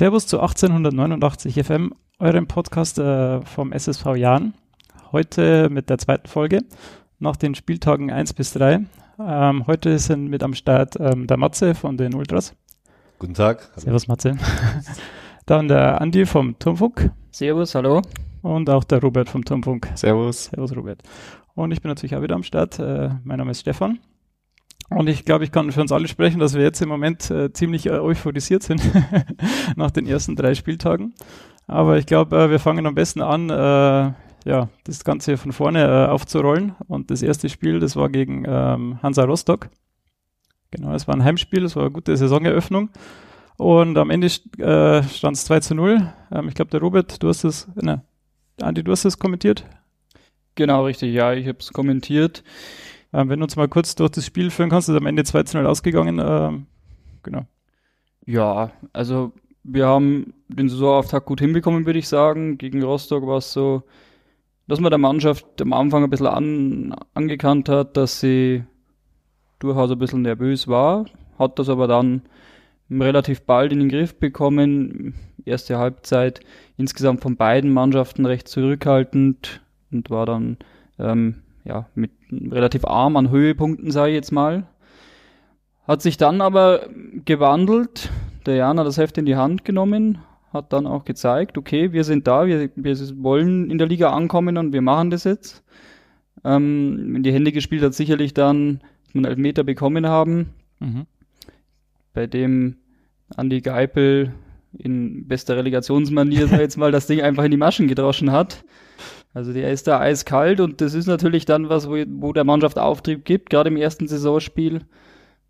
Servus zu 1889 FM, eurem Podcast äh, vom SSV Jahn. Heute mit der zweiten Folge nach den Spieltagen 1 bis 3. Ähm, heute sind mit am Start ähm, der Matze von den Ultras. Guten Tag. Servus Matze. Dann der Andi vom Turmfunk. Servus, hallo. Und auch der Robert vom Turmfunk. Servus. Servus Robert. Und ich bin natürlich auch wieder am Start. Äh, mein Name ist Stefan. Und ich glaube, ich kann für uns alle sprechen, dass wir jetzt im Moment äh, ziemlich äh, euphorisiert sind nach den ersten drei Spieltagen. Aber ich glaube, äh, wir fangen am besten an, äh, ja, das Ganze von vorne äh, aufzurollen. Und das erste Spiel, das war gegen ähm, Hansa Rostock. Genau, es war ein Heimspiel, es war eine gute Saisoneröffnung. Und am Ende stand es 2 zu 0. Ähm, ich glaube, der Robert, du hast es, ne, Andi, du hast es kommentiert? Genau, richtig, ja, ich habe es kommentiert. Ähm, wenn du uns mal kurz durch das Spiel führen kannst, ist am Ende 2 zu 0 ausgegangen. Ähm, genau. Ja, also wir haben den Saisonauftakt gut hinbekommen, würde ich sagen. Gegen Rostock war es so, dass man der Mannschaft am Anfang ein bisschen an, angekannt hat, dass sie durchaus ein bisschen nervös war, hat das aber dann relativ bald in den Griff bekommen. Erste Halbzeit insgesamt von beiden Mannschaften recht zurückhaltend und war dann ähm, ja, mit relativ arm an Höhepunkten, sage ich jetzt mal. Hat sich dann aber gewandelt. Der Jan hat das Heft in die Hand genommen, hat dann auch gezeigt, okay, wir sind da, wir, wir wollen in der Liga ankommen und wir machen das jetzt. Ähm, in die Hände gespielt hat sicherlich dann, dass wir einen Elfmeter bekommen haben, mhm. bei dem Andi Geipel in bester Relegationsmanier, sag ich jetzt mal, das Ding einfach in die Maschen gedroschen hat. Also der ist da eiskalt und das ist natürlich dann was, wo, wo der Mannschaft Auftrieb gibt, gerade im ersten Saisonspiel.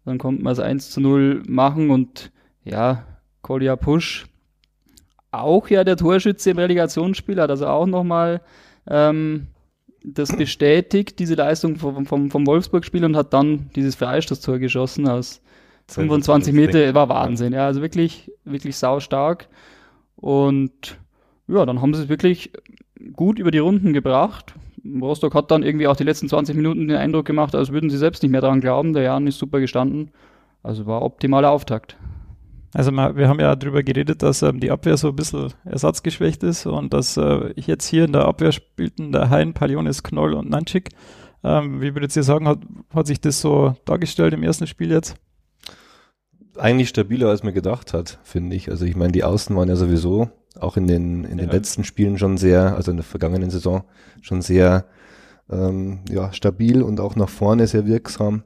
Dann kommt man es 1 zu 0 machen und ja, Kolja Pusch, auch ja der Torschütze im Relegationsspiel, hat also auch nochmal ähm, das bestätigt, diese Leistung vom, vom, vom Wolfsburg-Spiel und hat dann dieses Freistoßtor geschossen aus 25 Meter, war Wahnsinn, ja, also wirklich, wirklich sau stark. Und ja, dann haben sie es wirklich gut über die Runden gebracht. Rostock hat dann irgendwie auch die letzten 20 Minuten den Eindruck gemacht, als würden sie selbst nicht mehr daran glauben. Der Jan ist super gestanden. Also war optimaler Auftakt. Also wir haben ja darüber geredet, dass ähm, die Abwehr so ein bisschen ersatzgeschwächt ist und dass äh, jetzt hier in der Abwehr spielten der Hein, Palionis, Knoll und Nanchik. Ähm, wie würdet ihr sagen, hat, hat sich das so dargestellt im ersten Spiel jetzt? Eigentlich stabiler, als man gedacht hat, finde ich. Also ich meine, die Außen waren ja sowieso auch in den, in den ja. letzten Spielen schon sehr, also in der vergangenen Saison schon sehr ähm, ja, stabil und auch nach vorne sehr wirksam.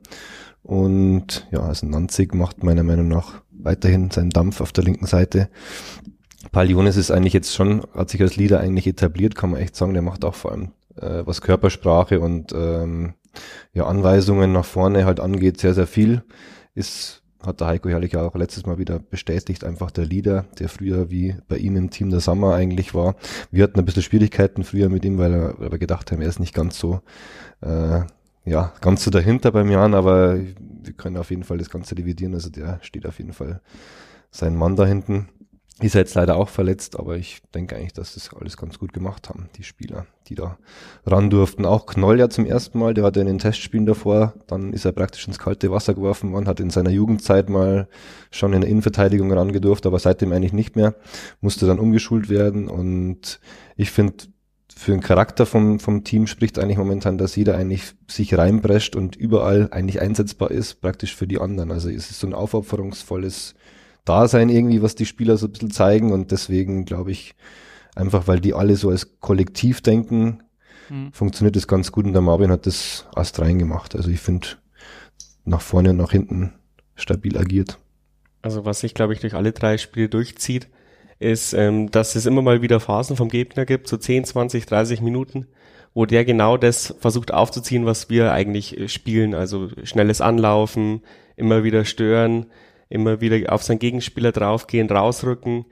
Und ja, also Nanzig macht meiner Meinung nach weiterhin seinen Dampf auf der linken Seite. Palionis ist eigentlich jetzt schon, hat sich als Leader eigentlich etabliert, kann man echt sagen. Der macht auch vor allem, äh, was Körpersprache und ähm, ja, Anweisungen nach vorne halt angeht, sehr, sehr viel. Ist hat der Heiko Herrlich auch letztes Mal wieder bestätigt, einfach der Leader, der früher wie bei ihm im Team der Sommer eigentlich war. Wir hatten ein bisschen Schwierigkeiten früher mit ihm, weil, er, weil wir gedacht haben, er ist nicht ganz so, äh, ja, ganz so dahinter beim Jan, aber wir können auf jeden Fall das Ganze dividieren. Also der steht auf jeden Fall sein Mann da hinten. Ist jetzt leider auch verletzt, aber ich denke eigentlich, dass das alles ganz gut gemacht haben, die Spieler, die da ran durften. Auch Knoll ja zum ersten Mal, der hatte in den Testspielen davor, dann ist er praktisch ins kalte Wasser geworfen worden, hat in seiner Jugendzeit mal schon in der Innenverteidigung rangedurft, aber seitdem eigentlich nicht mehr, musste dann umgeschult werden und ich finde, für den Charakter vom, vom Team spricht eigentlich momentan, dass jeder eigentlich sich reinprescht und überall eigentlich einsetzbar ist, praktisch für die anderen. Also es ist so ein aufopferungsvolles Dasein irgendwie, was die Spieler so ein bisschen zeigen und deswegen glaube ich, einfach weil die alle so als Kollektiv denken, mhm. funktioniert das ganz gut und der Marvin hat das Ast reingemacht. Also ich finde, nach vorne und nach hinten stabil agiert. Also was sich, glaube ich, durch alle drei Spiele durchzieht, ist, ähm, dass es immer mal wieder Phasen vom Gegner gibt, so 10, 20, 30 Minuten, wo der genau das versucht aufzuziehen, was wir eigentlich äh, spielen. Also schnelles Anlaufen, immer wieder stören, immer wieder auf seinen Gegenspieler draufgehen, rausrücken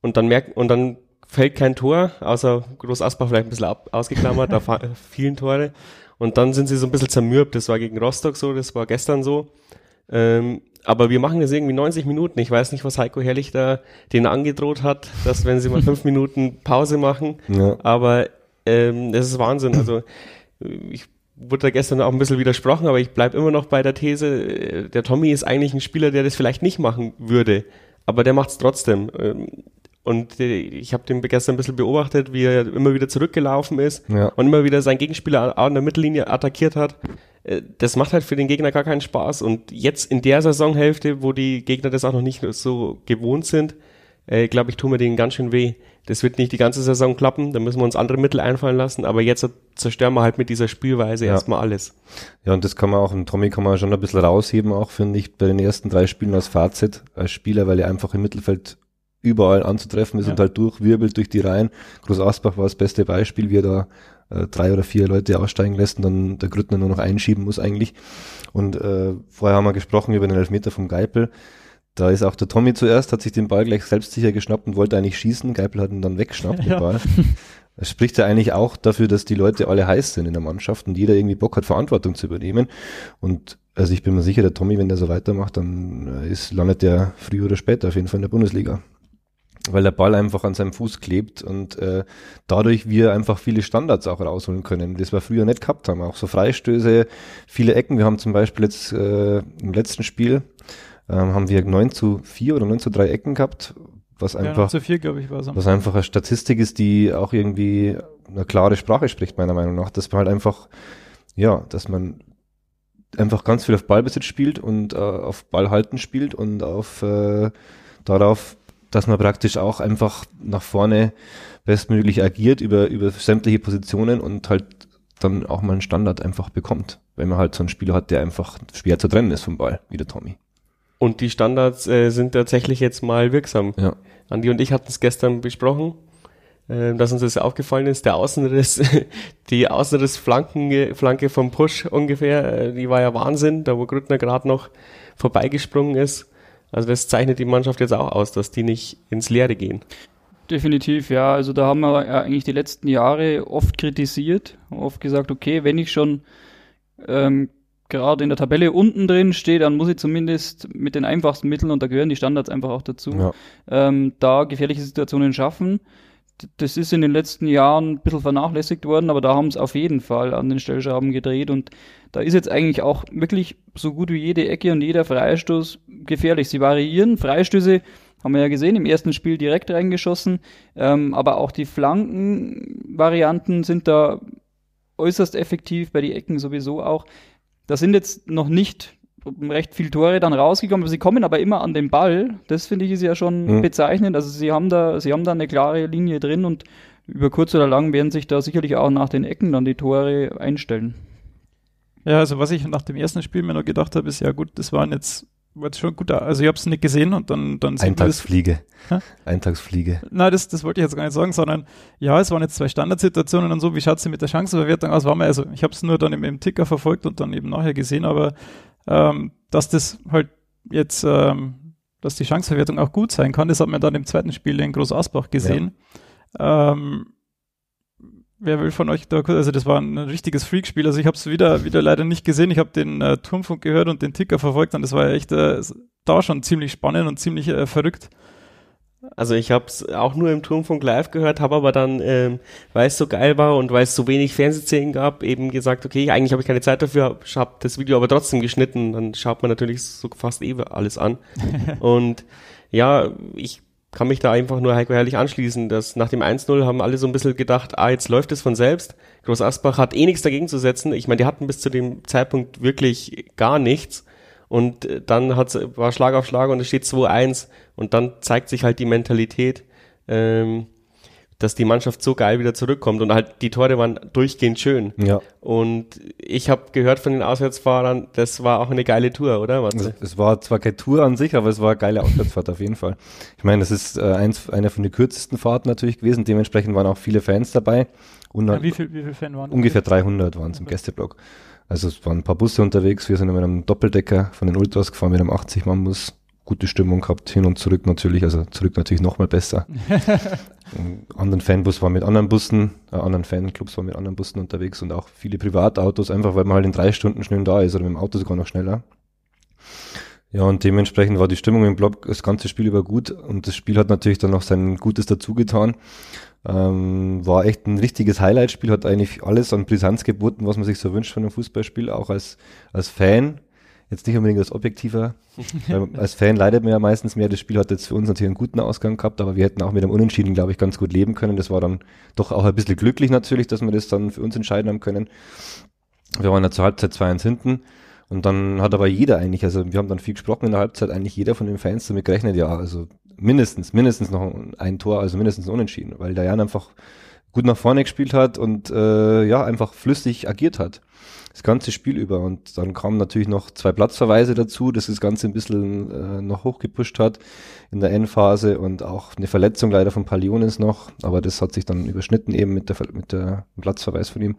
und dann merken, und dann fällt kein Tor, außer Groß Asbach vielleicht ein bisschen ab, ausgeklammert, auf vielen Tore. Und dann sind sie so ein bisschen zermürbt. Das war gegen Rostock so, das war gestern so. Ähm, aber wir machen das irgendwie 90 Minuten. Ich weiß nicht, was Heiko Herrlich da denen angedroht hat, dass wenn sie mal fünf Minuten Pause machen. Ja. Aber ähm, das ist Wahnsinn. Also ich wurde da gestern auch ein bisschen widersprochen, aber ich bleibe immer noch bei der These, äh, der Tommy ist eigentlich ein Spieler, der das vielleicht nicht machen würde, aber der macht es trotzdem. Ähm, Und äh, ich habe den gestern ein bisschen beobachtet, wie er immer wieder zurückgelaufen ist Ja. und immer wieder seinen Gegenspieler an der Mittellinie attackiert hat. Äh, Das macht halt für den Gegner gar keinen Spaß. Und jetzt in der Saisonhälfte, wo die Gegner das auch noch nicht so gewohnt sind, äh, glaube ich, tun wir denen ganz schön weh. Das wird nicht die ganze Saison klappen, da müssen wir uns andere Mittel einfallen lassen, aber jetzt zerstören wir halt mit dieser Spielweise Ja. erstmal alles. Ja, und das kann man auch, und Tommy kann man schon ein bisschen rausheben, auch finde ich, bei den ersten drei Spielen als Fazit, als Spieler, weil er einfach im Mittelfeld überall anzutreffen ist Ja. und halt durchwirbelt durch die Reihen. Groß Asbach war das beste Beispiel, wie er da äh, drei oder vier Leute aussteigen lässt und dann der Grüttner nur noch einschieben muss eigentlich. Und äh, vorher haben wir gesprochen über den Elfmeter vom Geipel. Da ist auch der Tommy zuerst, hat sich den Ball gleich selbstsicher geschnappt und wollte eigentlich schießen. Geipel hat ihn dann weggeschnappt, den Ja. Ball. Das spricht ja eigentlich auch dafür, dass die Leute alle heiß sind in der Mannschaft und jeder irgendwie Bock hat, Verantwortung zu übernehmen. Und also ich bin mir sicher, der Tommy, wenn der so weitermacht, dann äh, ist, landet der früher oder später auf jeden Fall in der Bundesliga. Weil der Ball einfach an seinem Fuß klebt und äh, dadurch wir einfach viele Standards auch rausholen können, das wir früher nicht gehabt haben. Auch so Freistöße, viele Ecken. Wir haben zum Beispiel jetzt äh, im letzten Spiel ähm, haben wir 9 zu 4 oder 9 zu 3 Ecken gehabt, was Ja, einfach zu viel, glaube ich, war was einfach eine Statistik ist, die auch irgendwie eine klare Sprache spricht, meiner Meinung nach. Dass man halt einfach, ja, dass man einfach ganz viel auf Ballbesitz spielt und äh, auf Ballhalten spielt und auf äh, darauf, dass man praktisch auch einfach nach vorne bestmöglich agiert über, über sämtliche Positionen und halt dann auch mal einen Standard einfach bekommt. Wenn man halt so einen Spieler hat, der einfach schwer zu trennen ist vom Ball, wie der Tommy. Und die Standards äh, sind tatsächlich jetzt mal wirksam. Ja. Andi und ich hatten es gestern besprochen, äh, dass uns das aufgefallen ist. Der Außenriss, die Außenrissflanke Flanke vom Push ungefähr, äh, die war ja Wahnsinn, da wo Grüttner gerade noch vorbeigesprungen ist. Also das zeichnet die Mannschaft jetzt auch aus, dass die nicht ins Leere gehen. Definitiv, ja. Also da haben wir ja eigentlich die letzten Jahre oft kritisiert, oft gesagt, okay, wenn ich schon ähm, gerade in der Tabelle unten drin stehe, dann muss ich zumindest mit den einfachsten Mitteln, und da gehören die Standards einfach auch dazu, Ja. ähm, da gefährliche Situationen schaffen. Das ist in den letzten Jahren ein bisschen vernachlässigt worden, aber da haben es auf jeden Fall an den Stellschrauben gedreht und da ist jetzt eigentlich auch wirklich so gut wie jede Ecke und jeder Freistoß gefährlich. Sie variieren. Freistöße haben wir ja gesehen, im ersten Spiel direkt reingeschossen, ähm, aber auch die Flankenvarianten sind da äußerst effektiv, bei die Ecken sowieso auch. Da sind jetzt noch nicht recht viel Tore dann rausgekommen, aber sie kommen aber immer an den Ball. Das finde ich ist ja schon Mhm. bezeichnend. Also sie haben da, sie haben da eine klare Linie drin und über kurz oder lang werden sich da sicherlich auch nach den Ecken dann die Tore einstellen. Ja, also was ich nach dem ersten Spiel mir noch gedacht habe, ist ja gut, das waren jetzt, war schon gut, also ich habe es nicht gesehen und dann, dann man das. Eintagsfliege. Eintagsfliege. Nein, das, das wollte ich jetzt gar nicht sagen, sondern ja, es waren jetzt zwei Standardsituationen und so, wie schaut es mit der Chancenverwertung aus? War mir, also ich habe es nur dann im, im Ticker verfolgt und dann eben nachher gesehen, aber ähm, dass das halt jetzt, ähm, dass die Chancenverwertung auch gut sein kann, das hat man dann im zweiten Spiel in Groß Asbach gesehen. Ähm, wer will von euch da kurz, also das war ein richtiges Freakspiel, also ich habe es wieder, wieder leider nicht gesehen, ich habe den äh, Turmfunk gehört und den Ticker verfolgt und das war ja echt äh, da schon ziemlich spannend und ziemlich äh, verrückt. Also ich habe es auch nur im Turmfunk live gehört, habe aber dann, ähm, weil es so geil war und weil es so wenig Fernsehszenen gab, eben gesagt, okay, eigentlich habe ich keine Zeit dafür, habe das Video aber trotzdem geschnitten. Dann schaut man natürlich so fast eh alles an. und ja, ich kann mich da einfach nur Heiko Herrlich anschließen, dass nach dem 1-0 haben alle so ein bisschen gedacht, ah, jetzt läuft es von selbst. Groß Asbach hat eh nichts dagegen zu setzen. Ich meine, die hatten bis zu dem Zeitpunkt wirklich gar nichts. Und äh, dann hat's, war Schlag auf Schlag und es steht 2-1 und dann zeigt sich halt die Mentalität, ähm, dass die Mannschaft so geil wieder zurückkommt und halt die Tore waren durchgehend schön. Ja. Und ich habe gehört von den Auswärtsfahrern, das war auch eine geile Tour, oder? Es, Matze? es war zwar keine Tour an sich, aber es war eine geile Auswärtsfahrt auf jeden Fall. Ich meine, das ist äh, eins, eine von den kürzesten Fahrten natürlich gewesen. Dementsprechend waren auch viele Fans dabei. Und Ja, wie viel, wie viel Fan waren ungefähr 300 waren es im Gästeblock. Also es waren ein paar Busse unterwegs. Wir sind mit einem Doppeldecker von den Ultras gefahren mit einem 80-Mann-Bus. Gute Stimmung gehabt, hin und zurück natürlich. Also zurück natürlich nochmal besser. Anderen Fanbus war mit anderen Bussen, äh, anderen Fanclubs waren mit anderen Bussen unterwegs und auch viele Privatautos, einfach weil man halt in drei Stunden schnell da ist oder mit dem Auto sogar noch schneller. Ja, und dementsprechend war die Stimmung im Block das ganze Spiel über gut und das Spiel hat natürlich dann noch sein Gutes dazu getan. Ähm, war echt ein richtiges Highlight-Spiel, hat eigentlich alles an Brisanz geboten, was man sich so wünscht von einem Fußballspiel, auch als, als Fan. Jetzt nicht unbedingt als objektiver. als Fan leidet man ja meistens mehr. Das Spiel hat jetzt für uns natürlich einen guten Ausgang gehabt, aber wir hätten auch mit dem Unentschieden, glaube ich, ganz gut leben können. Das war dann doch auch ein bisschen glücklich natürlich, dass wir das dann für uns entscheiden haben können. Wir waren ja zur Halbzeit 2-1 hinten. Und dann hat aber jeder eigentlich, also wir haben dann viel gesprochen in der Halbzeit, eigentlich jeder von den Fans damit gerechnet, ja, also mindestens, mindestens noch ein Tor, also mindestens unentschieden, weil der Jan einfach gut nach vorne gespielt hat und äh, ja, einfach flüssig agiert hat das ganze Spiel über. Und dann kamen natürlich noch zwei Platzverweise dazu, das das Ganze ein bisschen äh, noch hochgepusht hat in der Endphase und auch eine Verletzung leider von Palionis noch, aber das hat sich dann überschnitten eben mit der, mit der Platzverweis von ihm.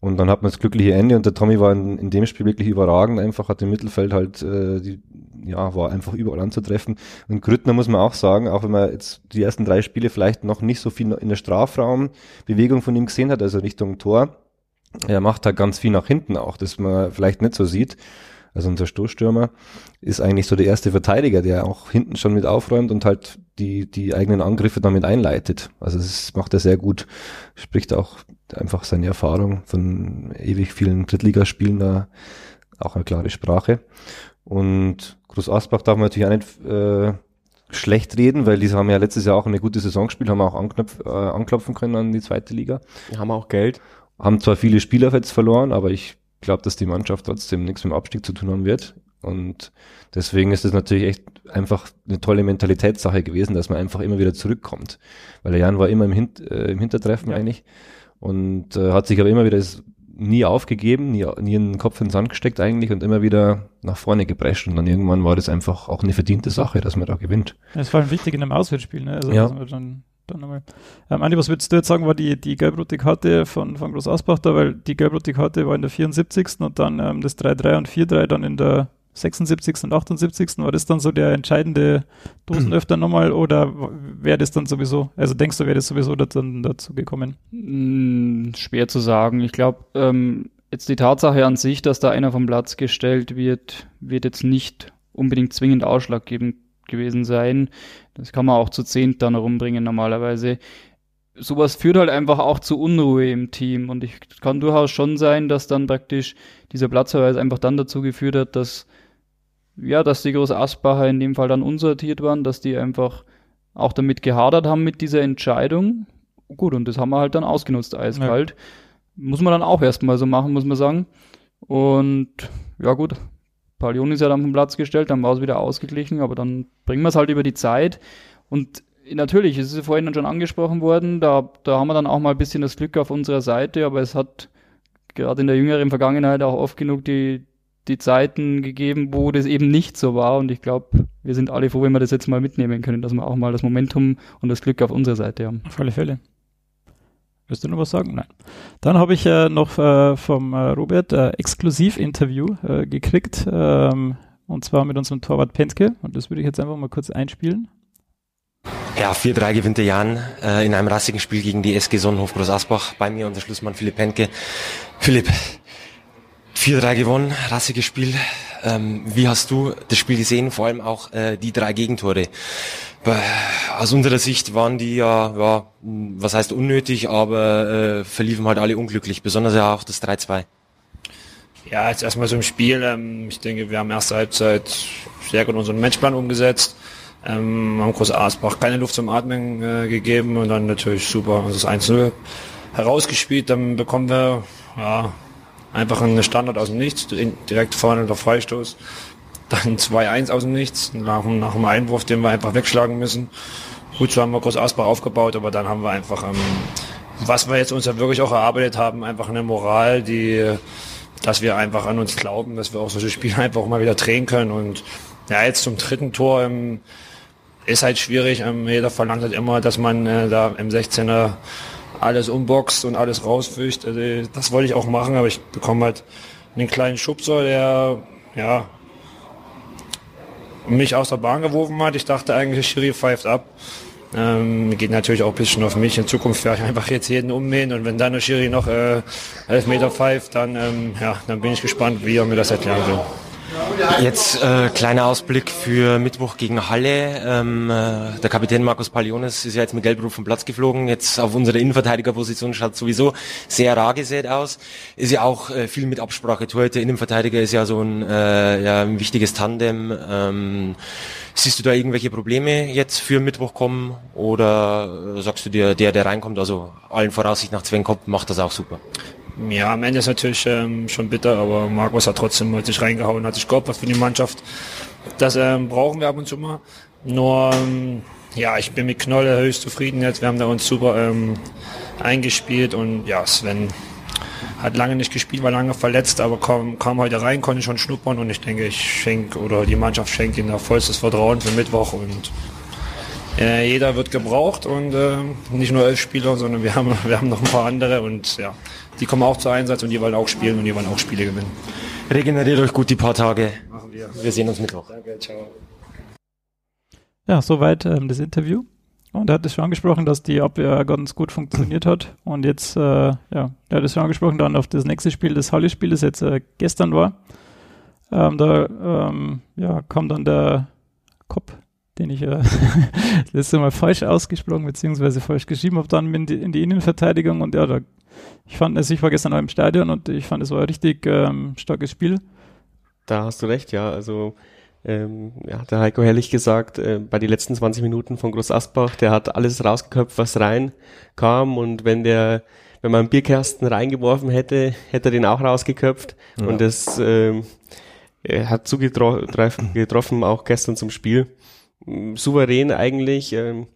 Und dann hat man das glückliche Ende und der Tommy war in, in dem Spiel wirklich überragend, einfach hat im Mittelfeld halt, äh, die, ja, war einfach überall anzutreffen. Und Grüttner muss man auch sagen, auch wenn man jetzt die ersten drei Spiele vielleicht noch nicht so viel in der Strafraumbewegung von ihm gesehen hat, also Richtung Tor, er macht da ganz viel nach hinten auch, das man vielleicht nicht so sieht. Also unser Stoßstürmer ist eigentlich so der erste Verteidiger, der auch hinten schon mit aufräumt und halt die, die eigenen Angriffe damit einleitet. Also das macht er sehr gut. Spricht auch einfach seine Erfahrung von ewig vielen Drittligaspielen da auch eine klare Sprache. Und Groß Asbach darf man natürlich auch nicht äh, schlecht reden, weil die haben ja letztes Jahr auch eine gute Saison gespielt, haben auch anknöpf, äh, anklopfen können an die zweite Liga. Die haben auch Geld. Haben zwar viele Spieler jetzt verloren, aber ich glaube, dass die Mannschaft trotzdem nichts mit dem Abstieg zu tun haben wird. Und deswegen ist es natürlich echt einfach eine tolle Mentalitätssache gewesen, dass man einfach immer wieder zurückkommt. Weil der Jan war immer im, Hint äh, im Hintertreffen ja. eigentlich und äh, hat sich aber immer wieder nie aufgegeben, nie, nie in den Kopf in den Sand gesteckt eigentlich und immer wieder nach vorne geprescht. Und dann irgendwann war das einfach auch eine verdiente Sache, dass man da gewinnt. Das war wichtig in einem Auswärtsspiel, ne? Also ja. dann dann einmal. Ähm, Andi, was würdest du jetzt sagen, war die, die gelb-rote Karte von, von Groß Asbach da, weil die gelb-rote Karte war in der 74. und dann ähm, das 3-3 und 4-3 dann in der 76. und 78. War das dann so der entscheidende Dosenöffner nochmal oder wäre das dann sowieso, also denkst du, wäre das sowieso dann dazu gekommen? Hm, schwer zu sagen. Ich glaube, ähm, jetzt die Tatsache an sich, dass da einer vom Platz gestellt wird, wird jetzt nicht unbedingt zwingend ausschlaggebend gewesen sein. Das kann man auch zu zehnt dann rumbringen normalerweise. Sowas führt halt einfach auch zu Unruhe im Team und ich kann durchaus schon sein, dass dann praktisch dieser Platzverweis einfach dann dazu geführt hat, dass ja, dass die Groß Asbacher in dem Fall dann unsortiert waren, dass die einfach auch damit gehadert haben mit dieser Entscheidung. Gut, und das haben wir halt dann ausgenutzt, eiskalt. Ja. Muss man dann auch erstmal so machen, muss man sagen. Und ja, gut, Palion ist ja dann vom Platz gestellt, dann war es wieder ausgeglichen, aber dann bringen wir es halt über die Zeit. Und natürlich, es ist ja vorhin schon angesprochen worden, da, da haben wir dann auch mal ein bisschen das Glück auf unserer Seite, aber es hat gerade in der jüngeren Vergangenheit auch oft genug die, die Zeiten gegeben, wo das eben nicht so war. Und ich glaube, wir sind alle froh, wenn wir das jetzt mal mitnehmen können, dass wir auch mal das Momentum und das Glück auf unserer Seite haben. Auf alle Fälle. Willst du noch was sagen? Nein. Dann habe ich äh, noch äh, vom äh, Robert äh, Exklusiv-Interview äh, gekriegt, ähm, und zwar mit unserem Torwart Pentke. Und das würde ich jetzt einfach mal kurz einspielen. Ja, 4-3 gewinnt der Jan äh, in einem rassigen Spiel gegen die SG Sonnenhof Groß Asbach. Bei mir unser Schlussmann Philipp Pentke. Philipp, 4-3 gewonnen, rassiges Spiel. Ähm, wie hast du das Spiel gesehen? Vor allem auch äh, die drei Gegentore. Aus unserer Sicht waren die ja, ja was heißt unnötig, aber äh, verliefen halt alle unglücklich, besonders ja auch das 3-2. Ja, jetzt erstmal so im Spiel. Ähm, ich denke, wir haben erste Halbzeit sehr gut unseren Matchplan umgesetzt. Ähm, haben Groß Asbach keine Luft zum Atmen äh, gegeben und dann natürlich super das 1-0 herausgespielt. Dann bekommen wir ja, einfach einen Standard aus dem Nichts, direkt vorne der Freistoß. Dann 2-1 aus dem Nichts, nach, nach einem Einwurf, den wir einfach wegschlagen müssen. Gut, so haben wir Groß Asbach aufgebaut, aber dann haben wir einfach, ähm, was wir jetzt uns ja wirklich auch erarbeitet haben, einfach eine Moral, die, dass wir einfach an uns glauben, dass wir auch solche Spiele einfach mal wieder drehen können. Und ja, jetzt zum dritten Tor ähm, ist halt schwierig. Ähm, jeder verlangt halt immer, dass man äh, da im 16er alles umboxt und alles rausfischt. Also, das wollte ich auch machen, aber ich bekomme halt einen kleinen Schubser, der ja mich aus der Bahn geworfen hat. Ich dachte eigentlich, Schiri pfeift ab. Ähm, geht natürlich auch ein bisschen auf mich. In Zukunft werde ich einfach jetzt jeden ummähen und wenn dann der Schiri noch äh, elf Meter pfeift, dann, ähm, ja, dann bin ich gespannt, wie er mir das erklären will. Jetzt äh, kleiner Ausblick für Mittwoch gegen Halle. Ähm, äh, der Kapitän Markus Palionis ist ja jetzt mit Gelbrot vom Platz geflogen. Jetzt auf unserer Innenverteidigerposition schaut sowieso sehr rar gesät aus. Ist ja auch äh, viel mit Absprache. Torhüter, Innenverteidiger ist ja so ein, äh, ja, ein wichtiges Tandem. Ähm, siehst du da irgendwelche Probleme jetzt für Mittwoch kommen oder äh, sagst du dir, der, der reinkommt, also allen Voraussicht nach Sven Kopp, macht das auch super? Ja, am Ende ist natürlich ähm, schon bitter, aber Markus hat trotzdem hat sich reingehauen, hat sich geopfert für die Mannschaft. Das ähm, brauchen wir ab und zu mal. Nur, ähm, ja, ich bin mit Knolle höchst zufrieden jetzt. Wir haben da uns super ähm, eingespielt und ja, Sven hat lange nicht gespielt, war lange verletzt, aber kam, kam heute rein, konnte schon schnuppern und ich denke, ich schenke oder die Mannschaft schenkt ihm da vollstes Vertrauen für Mittwoch und äh, jeder wird gebraucht und äh, nicht nur elf Spieler, sondern wir haben, wir haben noch ein paar andere und ja, die kommen auch zu Einsatz und die wollen auch spielen und die wollen auch Spiele gewinnen. Regeneriert euch gut die paar Tage. Machen wir. Wir sehen uns Mittwoch. Danke, ciao. Ja, soweit ähm, das Interview. Und er hat es schon angesprochen, dass die Abwehr ganz gut funktioniert hat. Und jetzt, äh, ja, er hat es schon angesprochen, dann auf das nächste Spiel, das Halle-Spiel, das jetzt äh, gestern war. Ähm, da ähm, ja, kam dann der Kopf, den ich äh, das letzte Mal falsch ausgesprochen bzw. falsch geschrieben habe, dann in die, in die Innenverteidigung. Und ja, da, ich fand, also ich war gestern auch im Stadion und ich fand, es war ein richtig ähm, starkes Spiel. Da hast du recht, ja. Also ähm, ja, der Heiko Herrlich gesagt, äh, bei den letzten 20 Minuten von Groß Asbach, der hat alles rausgeköpft, was rein kam und wenn der, wenn man einen Bierkasten reingeworfen hätte, hätte er den auch rausgeköpft Ja. und das ähm, er hat zugetroffen, getroffen, auch gestern zum Spiel. Mm, Souverän eigentlich. Ähm,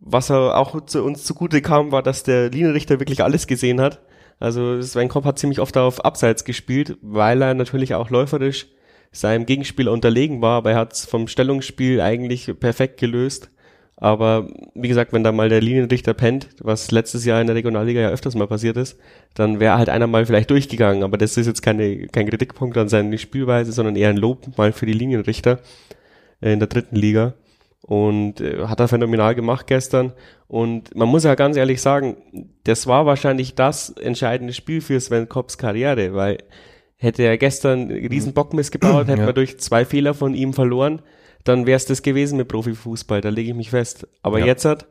was er auch zu uns zugute kam, war, dass der Linienrichter wirklich alles gesehen hat. Also Sven Kopp hat ziemlich oft auf Abseits gespielt, weil er natürlich auch läuferisch seinem Gegenspieler unterlegen war, aber er hat es vom Stellungsspiel eigentlich perfekt gelöst. Aber wie gesagt, wenn da mal der Linienrichter pennt, was letztes Jahr in der Regionalliga ja öfters mal passiert ist, dann wäre halt einer mal vielleicht durchgegangen. Aber das ist jetzt keine, kein Kritikpunkt an seine Spielweise, sondern eher ein Lob mal für die Linienrichter in der dritten Liga. Und äh, hat er phänomenal gemacht gestern. Und man muss ja ganz ehrlich sagen, das war wahrscheinlich das entscheidende Spiel für Sven Kopps Karriere, weil hätte er gestern einen riesen Bockmist gebaut, hätte Ja. man durch zwei Fehler von ihm verloren, dann wäre es das gewesen mit Profifußball, da lege ich mich fest. Aber Ja. jetzt hat,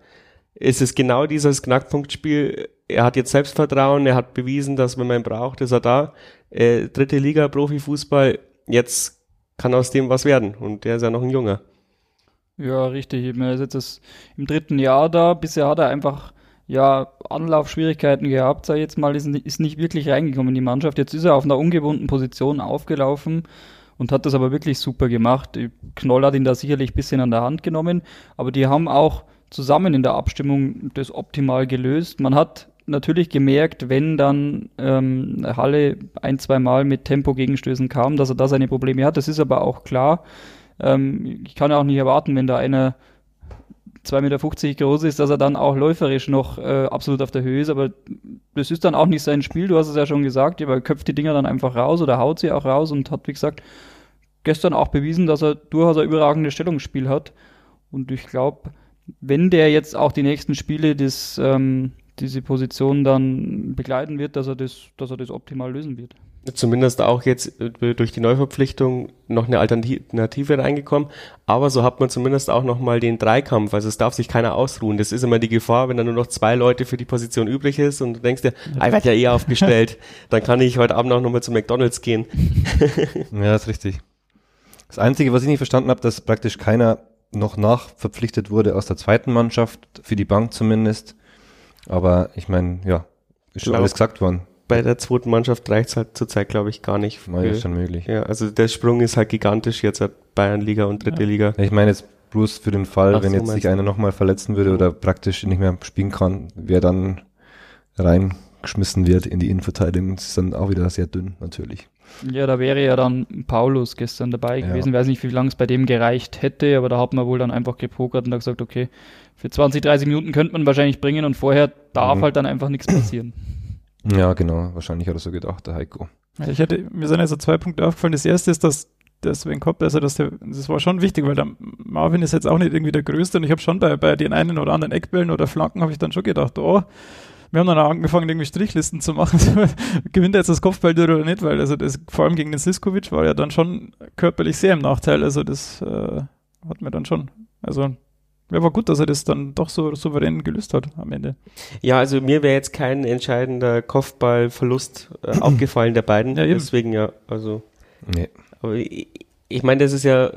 ist es genau dieses Knackpunktspiel. Er hat jetzt Selbstvertrauen, er hat bewiesen, dass wenn man ihn braucht, ist er da. Äh, dritte Liga, Profifußball, jetzt kann aus dem was werden. Und der ist ja noch ein Junger. Ja, richtig. Er ist jetzt im dritten Jahr da. Bisher hat er einfach ja Anlaufschwierigkeiten gehabt, sag ich jetzt mal, ist, ist nicht wirklich reingekommen in die Mannschaft. Jetzt ist er auf einer ungewohnten Position aufgelaufen und hat das aber wirklich super gemacht. Knoll hat ihn da sicherlich ein bisschen an der Hand genommen, aber die haben auch zusammen in der Abstimmung das optimal gelöst. Man hat natürlich gemerkt, wenn dann ähm, Halle ein, zwei Mal mit Tempo-Gegenstößen kam, dass er da seine Probleme hat. Das ist aber auch klar. Ähm, ich kann auch nicht erwarten, wenn da einer 2,50 Meter groß ist, dass er dann auch läuferisch noch äh, absolut auf der Höhe ist, aber das ist dann auch nicht sein Spiel, du hast es ja schon gesagt, aber er köpft die Dinger dann einfach raus oder haut sie auch raus und hat, wie gesagt, gestern auch bewiesen, dass er durchaus ein überragendes Stellungsspiel hat. Und ich glaube, wenn der jetzt auch die nächsten Spiele das, ähm, diese Position dann begleiten wird, dass er das, dass er das optimal lösen wird. Zumindest auch jetzt äh, durch die Neuverpflichtung noch eine Alternative reingekommen. Aber so hat man zumindest auch nochmal den Dreikampf. Also es darf sich keiner ausruhen. Das ist immer die Gefahr, wenn da nur noch zwei Leute für die Position übrig ist und du denkst dir, ah, ich werde ja eh aufgestellt. Dann kann ich heute Abend auch nochmal zu McDonalds gehen. Ja, ist richtig. Das Einzige, was ich nicht verstanden habe, dass praktisch keiner noch nachverpflichtet wurde aus der zweiten Mannschaft, für die Bank zumindest. Aber ich meine, ja, ist schon Glaub- alles gesagt worden. Bei der zweiten Mannschaft reicht es halt zurzeit, glaube ich, gar nicht. Na, ja, ist schon möglich. ja, also der Sprung ist halt gigantisch jetzt halt Bayernliga und dritte Liga. Ich meine jetzt bloß für den Fall, Ach wenn so, jetzt sich einer nochmal verletzen würde oder praktisch nicht mehr spielen kann, wer dann reingeschmissen wird in die Innenverteidigung, ist dann auch wieder sehr dünn, natürlich. Ja, da wäre ja dann Paulus gestern dabei Ja. gewesen. Weiß nicht, wie lange es bei dem gereicht hätte, aber da hat man wohl dann einfach gepokert und da gesagt, okay, für 20, 30 Minuten könnte man wahrscheinlich bringen und vorher darf Mhm. halt dann einfach nichts passieren. Ja, genau, wahrscheinlich hat er so gedacht, der Heiko. Ich hätte, mir sind also zwei Punkte aufgefallen. Das erste ist, dass der Sven Kopp, also dass der, das war schon wichtig, weil der Marvin ist jetzt auch nicht irgendwie der Größte und ich habe schon bei, bei den einen oder anderen Eckbällen oder Flanken habe ich dann schon gedacht, oh, wir haben dann auch angefangen, irgendwie Strichlisten zu machen. Gewinnt er jetzt das Kopfball oder nicht? Weil also das, vor allem gegen den Siskovic war ja dann schon körperlich sehr im Nachteil. Also das äh, hat mir dann schon, also ja, war gut, dass er das dann doch so souverän gelöst hat am Ende. Ja, also mir wäre jetzt kein entscheidender Kopfballverlust äh, aufgefallen der beiden. Ja, Deswegen ja, also. Nee. Aber ich, ich meine, das ist ja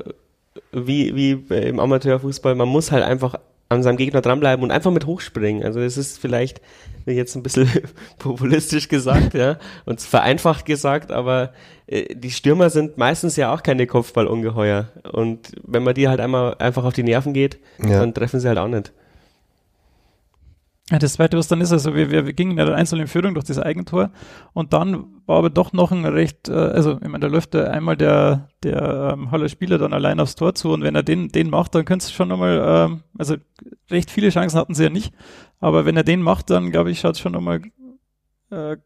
wie, wie im Amateurfußball, man muss halt einfach an seinem Gegner dranbleiben und einfach mit hochspringen. Also das ist vielleicht jetzt ein bisschen populistisch gesagt, ja, und vereinfacht gesagt, aber äh, die Stürmer sind meistens ja auch keine Kopfballungeheuer. Und wenn man die halt einmal einfach auf die Nerven geht, ja. dann treffen sie halt auch nicht. Das zweite, was dann ist, also wir, wir, wir gingen ja dann einzeln in Führung durch das Eigentor und dann war aber doch noch ein recht, äh, also ich meine, da läuft da einmal der, der ähm, Haller Spieler dann allein aufs Tor zu und wenn er den, den macht, dann könnte es schon nochmal, ähm, also recht viele Chancen hatten sie ja nicht, aber wenn er den macht, dann glaube ich, schaut es schon nochmal äh,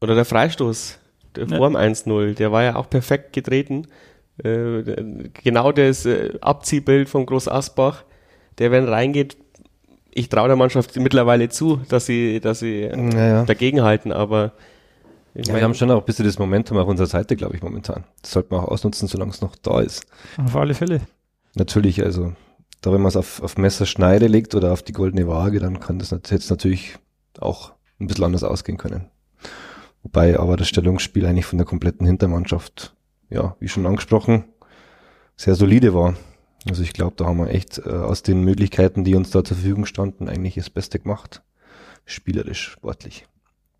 Oder der Freistoß der ja. vor dem 1-0, der war ja auch perfekt getreten. Äh, genau das äh, Abziehbild von Groß Asbach, der wenn reingeht, ich traue der Mannschaft mittlerweile zu, dass sie, dass sie ja, dagegenhalten, aber ja, wir haben schon auch ein bisschen das Momentum auf unserer Seite, glaube ich, momentan. Das sollte man auch ausnutzen, solange es noch da ist. Auf alle Fälle. Natürlich, also da wenn man es auf, auf Messerschneide legt oder auf die goldene Waage, dann kann das jetzt natürlich auch ein bisschen anders ausgehen können. Wobei aber das Stellungsspiel eigentlich von der kompletten Hintermannschaft, ja, wie schon angesprochen, sehr solide war. Also ich glaube, da haben wir echt äh, aus den Möglichkeiten, die uns da zur Verfügung standen, eigentlich das Beste gemacht. Spielerisch, sportlich.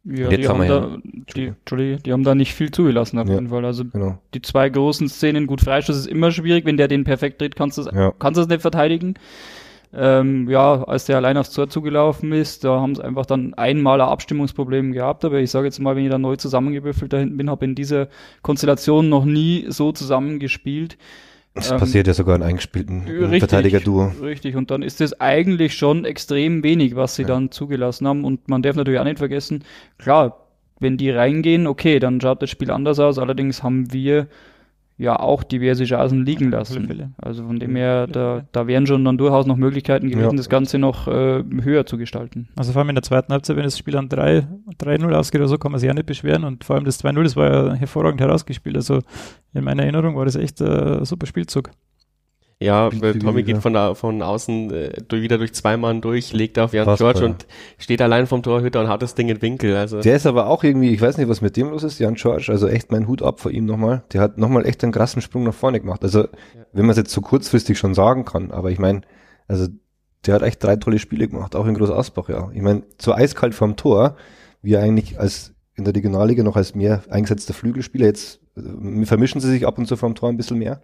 Ja, die haben, da, ja, die, Entschuldige, die haben da nicht viel zugelassen auf ja, jeden Fall. Also genau. die zwei großen Szenen, gut, Freistoß ist immer schwierig, wenn der den perfekt dreht, kannst du es ja. kannst nicht verteidigen. Ähm, ja, als der allein aufs Tor zugelaufen ist, da haben sie einfach dann einmal ein Abstimmungsproblem gehabt. Aber ich sage jetzt mal, wenn ich da neu zusammengewürfelt da hinten bin, habe in dieser Konstellation noch nie so zusammengespielt. Es ähm, passiert ja sogar in eingespielten Verteidiger-Duo. Richtig, und dann ist es eigentlich schon extrem wenig, was sie ja. dann zugelassen haben. Und man darf natürlich auch nicht vergessen, klar, wenn die reingehen, okay, dann schaut das Spiel anders aus. Allerdings haben wir ja auch diverse Chancen liegen lassen. Also von dem her, da, da wären schon dann durchaus noch Möglichkeiten gewesen, ja. das Ganze noch äh, höher zu gestalten. Also vor allem in der zweiten Halbzeit, wenn das Spiel an 3-0 ausgeht oder so, kann man sich ja nicht beschweren und vor allem das 2-0, das war ja hervorragend herausgespielt. Also in meiner Erinnerung war das echt ein äh, super Spielzug. Ja, weil Tommy geht von, da, von außen äh, wieder durch zwei Mann durch, legt auf Jan George und steht allein vom Torhüter und hat das Ding in Winkel. Also. Der ist aber auch irgendwie, ich weiß nicht, was mit dem los ist, Jan George, also echt mein Hut ab vor ihm nochmal. Der hat nochmal echt einen krassen Sprung nach vorne gemacht. Also, ja. wenn man es jetzt so kurzfristig schon sagen kann, aber ich meine, also der hat echt drei tolle Spiele gemacht, auch in Groß Asbach, ja. Ich meine, so eiskalt vorm Tor, wie er eigentlich als in der Regionalliga noch als mehr eingesetzter Flügelspieler, jetzt äh, vermischen sie sich ab und zu vorm Tor ein bisschen mehr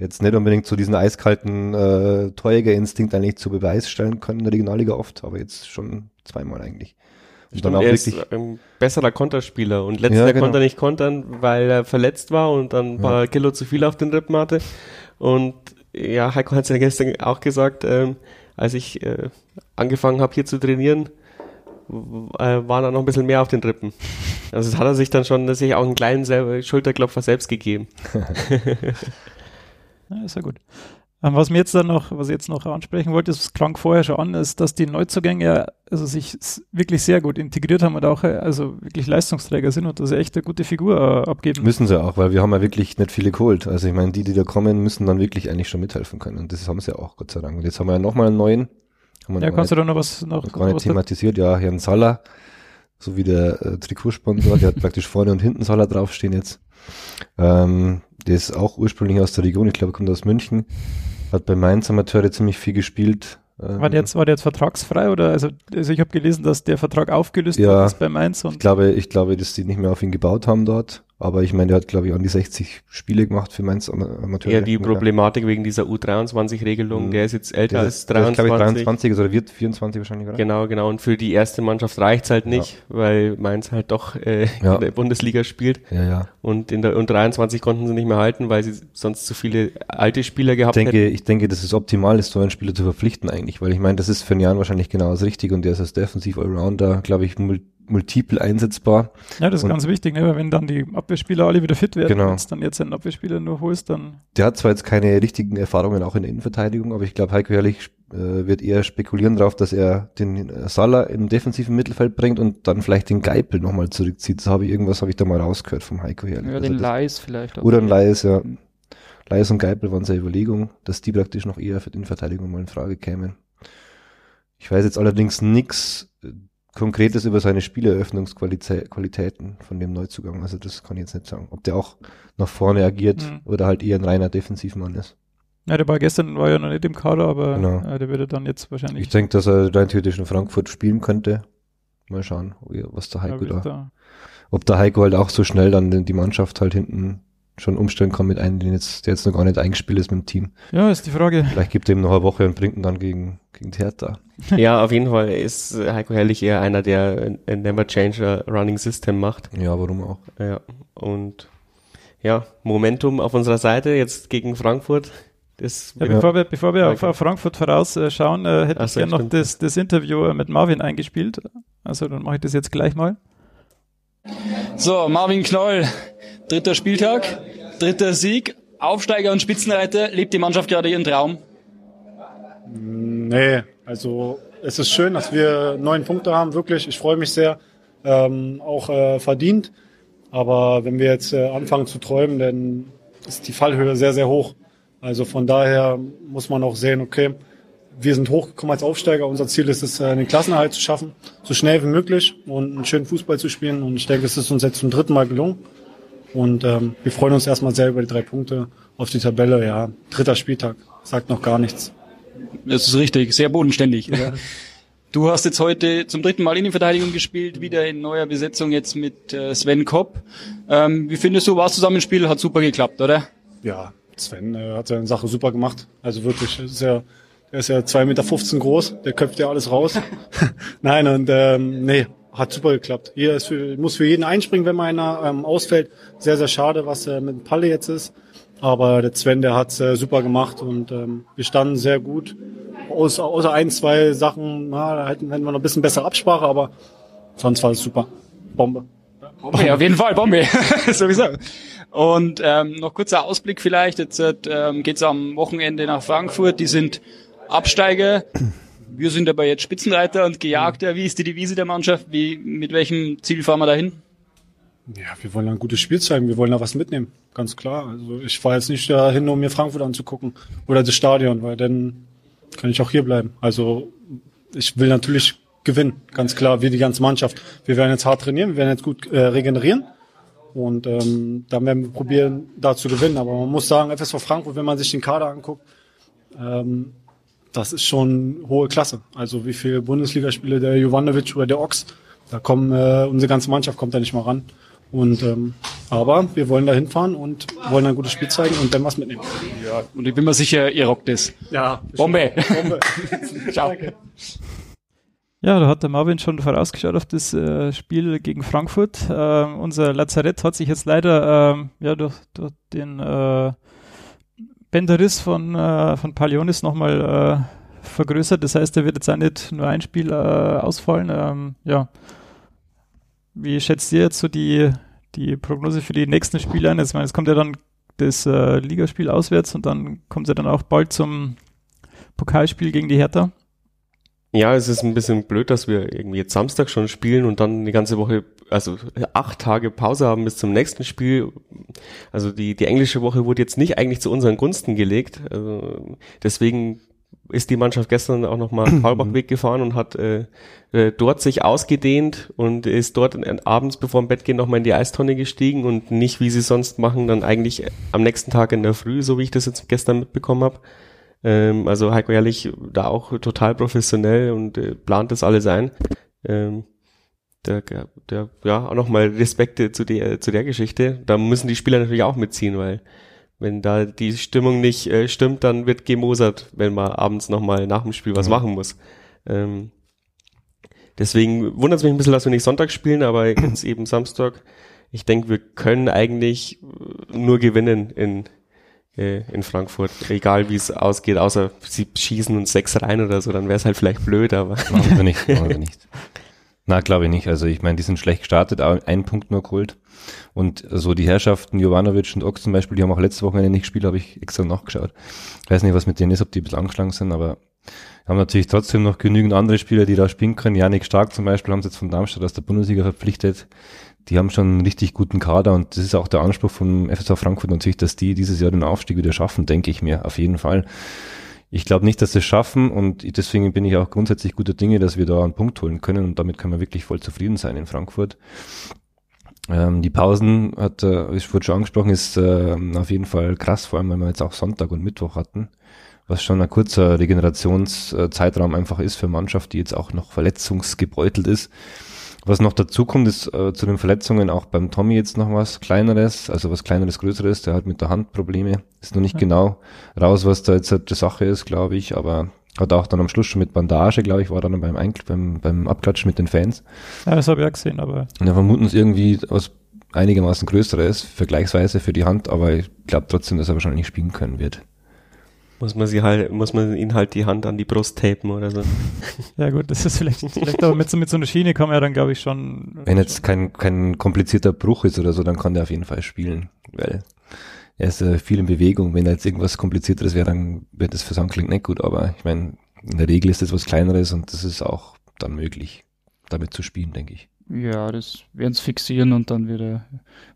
jetzt nicht unbedingt so diesen eiskalten äh, Torjägerinstinkt eigentlich zu Beweis stellen können in der Regionalliga oft, aber jetzt schon zweimal eigentlich. Und dann auch er wirklich ist ein besserer Konterspieler und letzter ja, genau. konnte er nicht kontern, weil er verletzt war und dann ein paar ja. Kilo zu viel auf den Rippen hatte. Und ja, Heiko hat es ja gestern auch gesagt, ähm, als ich äh, angefangen habe hier zu trainieren, äh, war er noch ein bisschen mehr auf den Rippen. Also das hat er sich dann schon sich auch einen kleinen Schulterklopfer selbst gegeben. Ja, ist ja gut. Ähm, was mir jetzt dann noch, was ich jetzt noch ansprechen wollte, das klang vorher schon an, ist, dass die Neuzugänge also sich wirklich sehr gut integriert haben und auch äh, also wirklich Leistungsträger sind und dass sie echt eine gute Figur äh, abgeben. Müssen sie auch, weil wir haben ja wirklich nicht viele geholt. Also ich meine, die, die da kommen, müssen dann wirklich eigentlich schon mithelfen können. Und das haben sie ja auch, Gott sei Dank. Und jetzt haben wir ja nochmal einen neuen. ja, kannst nicht, du da noch was noch, noch gar nicht thematisiert? Ja, Herrn Salah, so wie der äh, Trikotsponsor, der hat praktisch vorne und hinten Salah draufstehen jetzt. Ähm, der ist auch ursprünglich aus der Region, ich glaube, kommt aus München. Hat bei Mainz Amateure ziemlich viel gespielt. War der jetzt, war der jetzt vertragsfrei oder also, also ich habe gelesen, dass der Vertrag aufgelöst ja, ist bei Mainz und ich glaube, ich glaube, dass die nicht mehr auf ihn gebaut haben dort. Aber ich meine, der hat, glaube ich, an die 60 Spiele gemacht für Mainz Amateur. Ja, die Problematik wegen dieser U23-Regelung, mhm. der ist jetzt älter der als 23. Der ist, glaube ich, 23 oder wird 24 wahrscheinlich, oder? Genau, genau. Und für die erste Mannschaft reicht's halt nicht, ja. weil Mainz halt doch äh, ja. in der Bundesliga spielt. Ja, ja. Und in der U23 konnten sie nicht mehr halten, weil sie sonst zu viele alte Spieler gehabt ich denke, hätten. Ich denke, dass es optimal ist, so einen Spieler zu verpflichten eigentlich, weil ich meine, das ist für einen Jahren wahrscheinlich genau das Richtige und der ist als Defensiv-Allrounder, glaube ich, multiple einsetzbar. Ja, das ist und ganz wichtig, ne? weil wenn dann die Abwehrspieler alle wieder fit werden, genau. wenn du dann jetzt einen Abwehrspieler nur holst, dann. Der hat zwar jetzt keine richtigen Erfahrungen auch in der Innenverteidigung, aber ich glaube, Heiko Herrlich äh, wird eher spekulieren darauf, dass er den Salah im defensiven Mittelfeld bringt und dann vielleicht den Geipel nochmal zurückzieht. Das habe ich irgendwas habe ich da mal rausgehört vom Heiko her. Ja, also den Leis vielleicht. Auch. Oder ein Leis, ja. Leis und Geipel waren seine Überlegung, dass die praktisch noch eher für den Verteidigung mal in Frage kämen. Ich weiß jetzt allerdings nichts äh, Konkretes über seine Spieleröffnungsqualitäten von dem Neuzugang. Also das kann ich jetzt nicht sagen. Ob der auch nach vorne agiert mhm. oder halt eher ein reiner Defensivmann ist. Ja, der war gestern war ja noch nicht im Kader, aber genau. äh, der würde dann jetzt wahrscheinlich. Ich denke, dass er rein theoretisch in Frankfurt spielen könnte. Mal schauen, was der Heiko da, da, Ob der Heiko halt auch so schnell dann die Mannschaft halt hinten schon umstellen kann mit einem, den jetzt, der jetzt noch gar nicht eingespielt ist mit dem Team. Ja, ist die Frage. Vielleicht gibt er ihm noch eine Woche und bringt ihn dann gegen, gegen Theater. ja, auf jeden Fall ist Heiko Herrlich eher einer, der ein Never Change a Running System macht. Ja, warum auch? Ja, und ja, Momentum auf unserer Seite jetzt gegen Frankfurt. Das ja, bevor wir, bevor wir auf, auf, Frankfurt vorausschauen, äh, hätte ich gerne noch das, das Interview mit Marvin eingespielt. Also dann mache ich das jetzt gleich mal. So, Marvin Knoll, dritter Spieltag, dritter Sieg, Aufsteiger und Spitzenreiter. Lebt die Mannschaft gerade ihren Traum? Nee, also es ist schön, dass wir neun Punkte haben, wirklich. Ich freue mich sehr, ähm, auch äh, verdient. Aber wenn wir jetzt äh, anfangen zu träumen, dann ist die Fallhöhe sehr, sehr hoch. Also von daher muss man auch sehen, okay, wir sind hochgekommen als Aufsteiger. Unser Ziel ist es, einen äh, Klassenerhalt zu schaffen, so schnell wie möglich und einen schönen Fußball zu spielen. Und ich denke, es ist uns jetzt zum dritten Mal gelungen. Und ähm, wir freuen uns erstmal sehr über die drei Punkte auf die Tabelle. Ja, dritter Spieltag, sagt noch gar nichts. Das ist richtig, sehr bodenständig. Ja. Du hast jetzt heute zum dritten Mal Innenverteidigung gespielt, wieder in neuer Besetzung jetzt mit äh, Sven Kopp. Ähm, wie findest du, war das Zusammenspiel? Hat super geklappt, oder? Ja, Sven äh, hat seine Sache super gemacht. Also wirklich sehr der ist ja 2,15 Meter groß, der köpft ja alles raus. Nein, und ähm, nee, hat super geklappt. Hier ist für, muss für jeden einspringen, wenn mal einer ähm, ausfällt. Sehr, sehr schade, was äh, mit Palle jetzt ist. Aber der Sven, der hat's äh, super gemacht und ähm, wir standen sehr gut. Außer, außer ein, zwei Sachen, na, da hätten, hätten wir noch ein bisschen bessere Absprache, aber sonst war es super. Bombe. Bombe, auf jeden Fall, Bombe. Sowieso. Und ähm, noch kurzer Ausblick vielleicht. Jetzt ähm, geht am Wochenende nach Frankfurt. Die sind Absteiger. Wir sind aber jetzt Spitzenreiter und Gejagter. Wie ist die Devise der Mannschaft? Wie, mit welchem Ziel fahren wir dahin? Ja, wir wollen ein gutes Spiel zeigen. Wir wollen da was mitnehmen. Ganz klar. Also ich fahre jetzt nicht dahin, um mir Frankfurt anzugucken oder das Stadion, weil dann kann ich auch hier bleiben. Also ich will natürlich gewinnen, ganz klar, wie die ganze Mannschaft. Wir werden jetzt hart trainieren, wir werden jetzt gut äh, regenerieren und ähm, dann werden wir probieren, da zu gewinnen. Aber man muss sagen, FSV Frankfurt, wenn man sich den Kader anguckt, ähm, das ist schon hohe Klasse. Also wie viele Bundesligaspiele der Jovanovic oder der Ochs, da kommen äh, unsere ganze Mannschaft kommt da nicht mal ran. Und ähm, aber wir wollen da hinfahren und wollen ein gutes Spiel zeigen und dann was mitnehmen. Ja, und ich bin mir sicher, ihr rockt es. Ja. Bombe. Bombe. Ciao. Ja, da hat der Marvin schon vorausgeschaut auf das äh, Spiel gegen Frankfurt. Äh, unser Lazarett hat sich jetzt leider äh, ja, durch, durch den äh, Bänderriss von, äh, von Palionis nochmal äh, vergrößert. Das heißt, er wird jetzt auch nicht nur ein Spiel äh, ausfallen. Ähm, ja. Wie schätzt ihr jetzt so die, die Prognose für die nächsten Spiele ein? Jetzt, meine, es kommt ja dann das äh, Ligaspiel auswärts und dann kommt es ja dann auch bald zum Pokalspiel gegen die Hertha. Ja, es ist ein bisschen blöd, dass wir irgendwie jetzt Samstag schon spielen und dann die ganze Woche, also acht Tage Pause haben bis zum nächsten Spiel. Also die, die englische Woche wurde jetzt nicht eigentlich zu unseren Gunsten gelegt. Also deswegen ist die Mannschaft gestern auch nochmal Karlbachweg gefahren und hat äh, äh, dort sich ausgedehnt und ist dort abends, bevor im Bett gehen, nochmal in die Eistonne gestiegen und nicht, wie sie sonst machen, dann eigentlich am nächsten Tag in der Früh, so wie ich das jetzt gestern mitbekommen habe. Ähm, also Heiko Ehrlich da auch total professionell und äh, plant das alles ein. Ähm, der, der, ja, auch nochmal Respekte zu der, zu der Geschichte. Da müssen die Spieler natürlich auch mitziehen, weil wenn da die Stimmung nicht äh, stimmt, dann wird gemosert, wenn man abends nochmal nach dem Spiel was mhm. machen muss. Ähm, deswegen wundert es mich ein bisschen, dass wir nicht Sonntag spielen, aber jetzt eben Samstag. Ich denke, wir können eigentlich nur gewinnen in, äh, in Frankfurt. Egal wie es ausgeht, außer sie schießen uns sechs rein oder so, dann wäre es halt vielleicht blöd, aber. Machen wir nicht, machen wir nicht. Na, glaube ich nicht. Also ich meine, die sind schlecht gestartet, einen Punkt nur geholt. Und so die Herrschaften, Jovanovic und Ox zum Beispiel, die haben auch letzte Woche nicht gespielt, habe ich extra nachgeschaut. Ich weiß nicht, was mit denen ist, ob die ein bisschen angeschlagen sind, aber Haben natürlich trotzdem noch genügend andere Spieler, die da spielen können. Janik Stark zum Beispiel haben sie jetzt von Darmstadt aus der Bundesliga verpflichtet. Die haben schon einen richtig guten Kader und das ist auch der Anspruch vom FSV Frankfurt natürlich, dass die dieses Jahr den Aufstieg wieder schaffen, denke ich mir, auf jeden Fall. Ich glaube nicht, dass sie es schaffen und deswegen bin ich auch grundsätzlich guter Dinge, dass wir da einen Punkt holen können und damit können wir wirklich voll zufrieden sein in Frankfurt. Ähm, die Pausen hat, äh, ich wurde schon angesprochen, ist äh, auf jeden Fall krass, vor allem weil wir jetzt auch Sonntag und Mittwoch hatten, was schon ein kurzer Regenerationszeitraum einfach ist für Mannschaft, die jetzt auch noch verletzungsgebeutelt ist. Was noch dazu kommt, ist äh, zu den Verletzungen auch beim Tommy jetzt noch was Kleineres, also was Kleineres, Größeres, der hat mit der Hand Probleme. Ist noch nicht ja. genau raus, was da jetzt die Sache ist, glaube ich, aber hat auch dann am Schluss schon mit Bandage, glaube ich, war dann beim, Einkl beim, beim Abklatschen mit den Fans. Ja, das habe ich auch gesehen, aber. Und da vermuten es irgendwie was einigermaßen Größeres, vergleichsweise für die Hand, aber ich glaube trotzdem, dass er wahrscheinlich nicht spielen können wird. Muss man sie halt, muss man ihn halt die Hand an die Brust tapen oder so. ja gut, das ist vielleicht, vielleicht aber mit so, mit so einer Schiene kann man ja dann, glaube ich, schon. Wenn jetzt kein, kein komplizierter Bruch ist oder so, dann kann der auf jeden Fall spielen, weil er ist äh, viel in Bewegung. Wenn da jetzt irgendwas komplizierteres wäre, dann wird das für Soundkling nicht gut, aber ich meine, in der Regel ist das was kleineres und das ist auch dann möglich, damit zu spielen, denke ich. Ja, das werden es fixieren und dann wieder,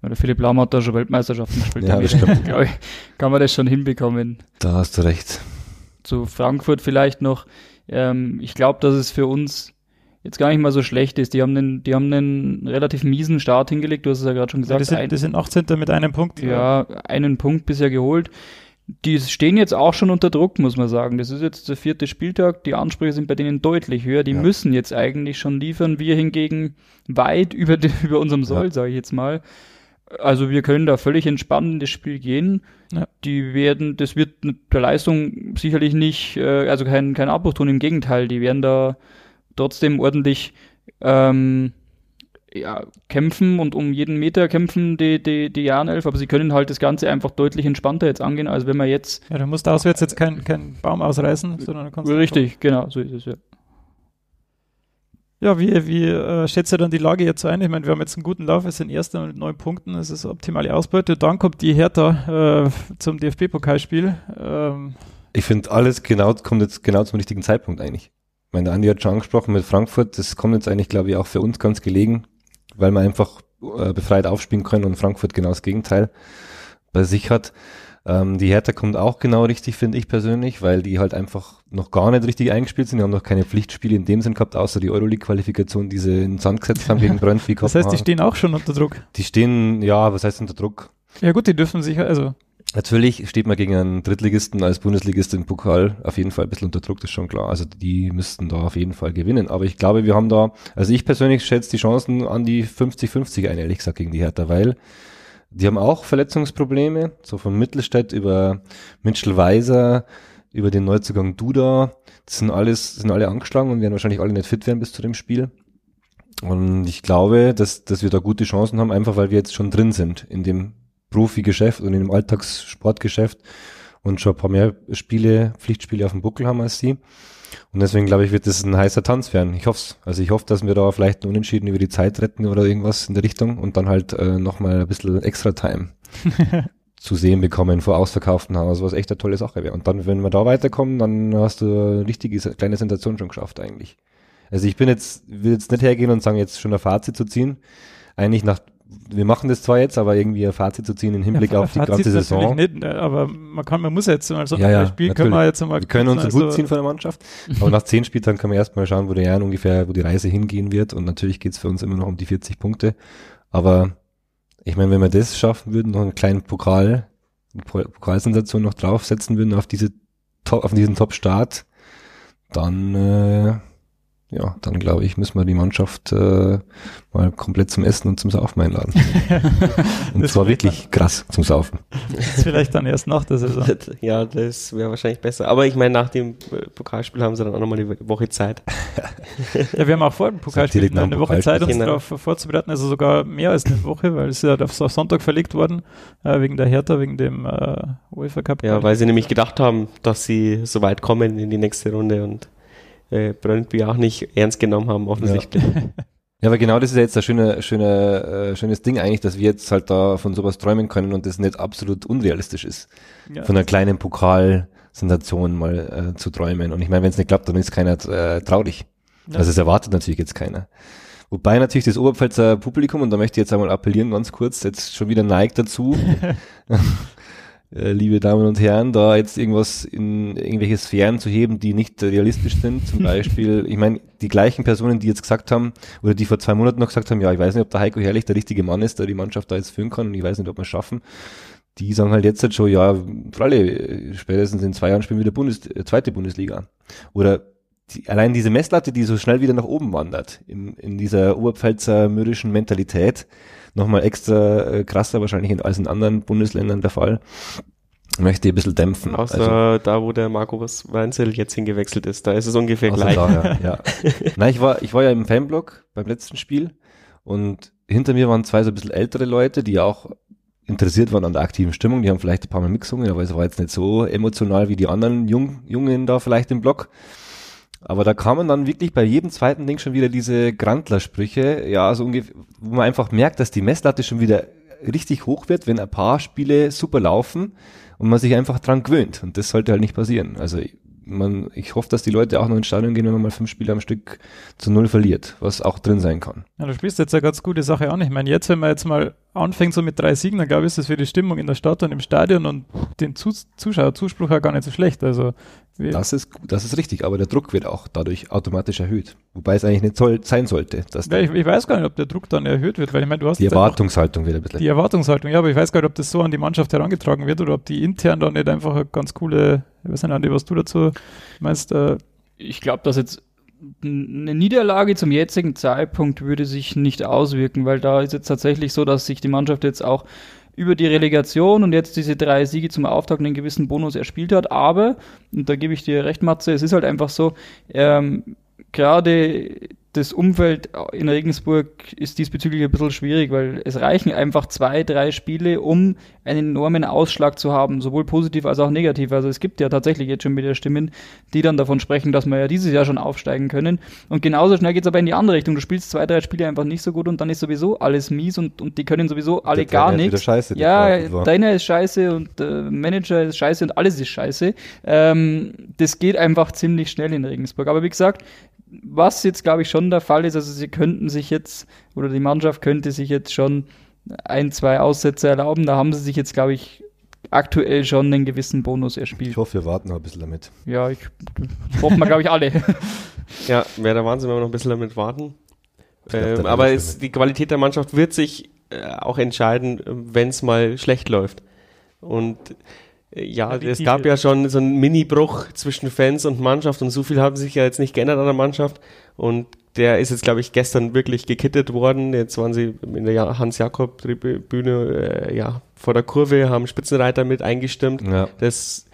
wenn der Philipp Lahm hat da schon Weltmeisterschaften gespielt, ja, glaube ich, kann man das schon hinbekommen. Da hast du recht. Zu Frankfurt vielleicht noch. Ähm, ich glaube, dass es für uns jetzt gar nicht mal so schlecht ist. Die haben einen, die haben einen relativ miesen Start hingelegt, du hast es ja gerade schon gesagt. Ja, die, sind, die sind 18. mit einem Punkt. Ja, ja, einen Punkt bisher geholt die stehen jetzt auch schon unter Druck, muss man sagen. Das ist jetzt der vierte Spieltag. Die Ansprüche sind bei denen deutlich höher. Die ja. müssen jetzt eigentlich schon liefern. Wir hingegen weit über, die, über unserem Soll, ja. sage ich jetzt mal. Also wir können da völlig entspannt in das Spiel gehen. Ja. Die werden, das wird der Leistung sicherlich nicht, äh, also kein, kein Abbruch tun. Im Gegenteil, die werden da trotzdem ordentlich ähm, ja, kämpfen und um jeden Meter kämpfen die, die, die Jahrenelf, aber sie können halt das Ganze einfach deutlich entspannter jetzt angehen, als wenn man jetzt. Ja, du musst auswärts jetzt keinen kein Baum ausreißen, sondern du kannst. Richtig, genau, so ist es, ja. Ja, wie, wie äh, schätzt ihr dann die Lage jetzt ein? Ich meine, wir haben jetzt einen guten Lauf, wir sind Erster mit neun Punkten, das ist optimale Ausbeute. Dann kommt die Hertha äh, zum DFB-Pokalspiel. Ähm. Ich finde, alles genau, kommt jetzt genau zum richtigen Zeitpunkt eigentlich. Ich meine, der Andi hat schon angesprochen mit Frankfurt, das kommt jetzt eigentlich, glaube ich, auch für uns ganz gelegen weil man einfach äh, befreit aufspielen können und Frankfurt genau das Gegenteil bei sich hat. Ähm, die Hertha kommt auch genau richtig, finde ich persönlich, weil die halt einfach noch gar nicht richtig eingespielt sind. Die haben noch keine Pflichtspiele in dem Sinn gehabt, außer die Euroleague-Qualifikation, die sie in den Sand gesetzt haben gegen Brøndby. das heißt, die stehen auch schon unter Druck? Die stehen, ja, was heißt unter Druck? Ja gut, die dürfen sich, also Natürlich steht man gegen einen Drittligisten als Bundesligist im Pokal auf jeden Fall ein bisschen unter Druck, das ist schon klar. Also die müssten da auf jeden Fall gewinnen. Aber ich glaube, wir haben da, also ich persönlich schätze die Chancen an die 50-50 ein, ehrlich gesagt, gegen die Hertha, weil die haben auch Verletzungsprobleme, so von Mittelstädt über Mitchell Weiser, über den Neuzugang Duda. Das sind alles, sind alle angeschlagen und werden wahrscheinlich alle nicht fit werden bis zu dem Spiel. Und ich glaube, dass, dass wir da gute Chancen haben, einfach weil wir jetzt schon drin sind in dem Profigeschäft und in dem Alltagssportgeschäft und schon ein paar mehr Spiele, Pflichtspiele auf dem Buckel haben als sie. Und deswegen glaube ich, wird das ein heißer Tanz werden. Ich hoffe Also ich hoffe, dass wir da vielleicht einen Unentschieden über die Zeit retten oder irgendwas in der Richtung und dann halt äh, nochmal ein bisschen extra Time zu sehen bekommen vor ausverkauften Haus, was echt eine tolle Sache wäre. Und dann, wenn wir da weiterkommen, dann hast du eine richtige kleine Sensation schon geschafft eigentlich. Also ich bin jetzt, will jetzt nicht hergehen und sagen, jetzt schon ein Fazit zu ziehen. Eigentlich nach wir machen das zwar jetzt, aber irgendwie ein Fazit zu ziehen im Hinblick ja, auf die ganze Saison. Nicht, ne, aber man kann, man muss jetzt mal so ja, ja, Spiel natürlich. können wir jetzt mal. Wir können uns also Hut ziehen von der Mannschaft. aber nach zehn Spieltagen können wir erstmal schauen, wo der Jahr ungefähr, wo die Reise hingehen wird. Und natürlich geht's für uns immer noch um die 40 Punkte. Aber ich meine, wenn wir das schaffen würden, noch einen kleinen Pokal, eine Pokalsensation noch draufsetzen würden auf diese Top, auf diesen Top-Start, dann äh, ja, dann glaube ich, müssen wir die Mannschaft äh, mal komplett zum Essen und zum Saufen einladen. und zwar wirklich krass zum Saufen. Das ist vielleicht dann erst nach der Saison. Ja, das wäre wahrscheinlich besser. Aber ich meine, nach dem äh, Pokalspiel haben sie dann auch nochmal eine Woche Zeit. ja, wir haben auch vor dem Pokalspiel eine Woche Zeit, uns genau. darauf vorzubereiten. Also sogar mehr als eine Woche, weil es ist ja auf Sonntag verlegt worden, äh, wegen der Hertha, wegen dem äh, UEFA Cup. Ja, weil sie nämlich gedacht haben, dass sie so weit kommen in die nächste Runde und äh, Brøndby auch nicht ernst genommen haben, offensichtlich. Ja. ja, aber genau das ist ja jetzt ein schöner, schöner, äh, schönes Ding eigentlich, dass wir jetzt halt da von sowas träumen können und das nicht absolut unrealistisch ist. Ja. Von einer kleinen Pokal Sensation mal äh, zu träumen. Und ich meine, wenn es nicht klappt, dann ist keiner äh, traurig. Ja. Also es erwartet natürlich jetzt keiner. Wobei natürlich das Oberpfälzer Publikum, und da möchte ich jetzt einmal appellieren, ganz kurz, jetzt schon wieder neigt dazu, äh, liebe Damen und Herren, da jetzt irgendwas in irgendwelche Sphären zu heben, die nicht realistisch sind. Zum Beispiel, ich meine, die gleichen Personen, die jetzt gesagt haben, oder die vor zwei Monaten noch gesagt haben, ja, ich weiß nicht, ob der Heiko Herrlich der richtige Mann ist, der die Mannschaft da jetzt führen kann und ich weiß nicht, ob wir es schaffen. Die sagen halt jetzt halt schon, ja, für alle, spätestens in zwei Jahren spielen wir wieder Bundes, äh, zweite Bundesliga. Oder die, allein diese Messlatte, die so schnell wieder nach oben wandert, in, in dieser Oberpfälzer mürrischen Mentalität, nochmal extra äh, krasser wahrscheinlich als in anderen Bundesländern der Fall, möchte ich ein bisschen dämpfen. Außer also, da, wo der Markus Weinzel jetzt hingewechselt ist, da ist es ungefähr gleich. Da, ja, ja. Nein, ich war, ich war ja im Fanblock beim letzten Spiel und hinter mir waren zwei so ein bisschen ältere Leute, die auch interessiert waren an der aktiven Stimmung. Die haben vielleicht ein paar Mal mitgesungen, aber es war jetzt nicht so emotional wie die anderen Jung, Jungen da vielleicht im Block. Aber da kamen dann wirklich bei jedem zweiten Ding schon wieder diese Grantler-Sprüche, ja, so ungefähr, wo man einfach merkt, dass die Messlatte schon wieder richtig hoch wird, wenn ein paar Spiele super laufen und man sich einfach dran gewöhnt. Und das sollte halt nicht passieren. Also man, ich hoffe, dass die Leute auch noch ins Stadion gehen, wenn man mal fünf Spiele am Stück zu null verliert, was auch drin sein kann. Ja, du spielst jetzt eine ganz gute Sache an. Ich meine, jetzt, wenn man jetzt mal anfängt so mit drei Siegen, dann glaube ich, ist das für die Stimmung in der Stadt und im Stadion und den Zuschauerzuspruch ja gar nicht so schlecht. Also das ist, das ist richtig, aber der Druck wird auch dadurch automatisch erhöht. Wobei es eigentlich nicht soll, sein sollte. Dass ja, ich, ich, weiß gar nicht, ob der Druck dann erhöht wird, weil ich meine, du hast. Die Erwartungshaltung wird ein bisschen. Die Erwartungshaltung, ja, aber ich weiß gar nicht, ob das so an die Mannschaft herangetragen wird oder ob die intern da nicht einfach eine ganz coole, ich weiß nicht, Andi, was du dazu meinst. Äh, ich glaube, dass jetzt eine Niederlage zum jetzigen Zeitpunkt würde sich nicht auswirken, weil da ist jetzt tatsächlich so, dass sich die Mannschaft jetzt auch über die Relegation und jetzt diese drei Siege zum Auftakt einen gewissen Bonus erspielt hat. Aber, und da gebe ich dir recht, Matze, es ist halt einfach so, ähm, gerade das Umfeld in Regensburg ist diesbezüglich ein bisschen schwierig, weil es reichen einfach zwei, drei Spiele, um einen enormen Ausschlag zu haben, sowohl positiv als auch negativ. Also es gibt ja tatsächlich jetzt schon wieder Stimmen, die dann davon sprechen, dass wir ja dieses Jahr schon aufsteigen können. Und genauso schnell geht es aber in die andere Richtung. Du spielst zwei, drei Spiele einfach nicht so gut und dann ist sowieso alles mies und, und die können sowieso alle gar nichts. Scheiße, ja, deiner ist scheiße und äh, Manager ist scheiße und alles ist scheiße. Ähm, das geht einfach ziemlich schnell in Regensburg. Aber wie gesagt, was jetzt, glaube ich, schon der Fall ist, also sie könnten sich jetzt, oder die Mannschaft könnte sich jetzt schon ein, zwei Aussätze erlauben. Da haben sie sich jetzt, glaube ich, aktuell schon einen gewissen Bonus erspielt. Ich hoffe, wir warten noch ein bisschen damit. Ja, ich hoffen wir, glaube ich, alle. ja, wäre der Wahnsinn, wenn wir noch ein bisschen damit warten. Ähm, aber es, die Qualität der Mannschaft wird sich äh, auch entscheiden, wenn es mal schlecht läuft. Und ja, ja es gab ja schon so einen Mini-Bruch zwischen Fans und Mannschaft und so viel haben sich ja jetzt nicht geändert an der Mannschaft und der ist jetzt, glaube ich, gestern wirklich gekittet worden. Jetzt waren sie in der Hans-Jakob-Bühne äh, ja, vor der Kurve, haben Spitzenreiter mit eingestimmt. Ja. Das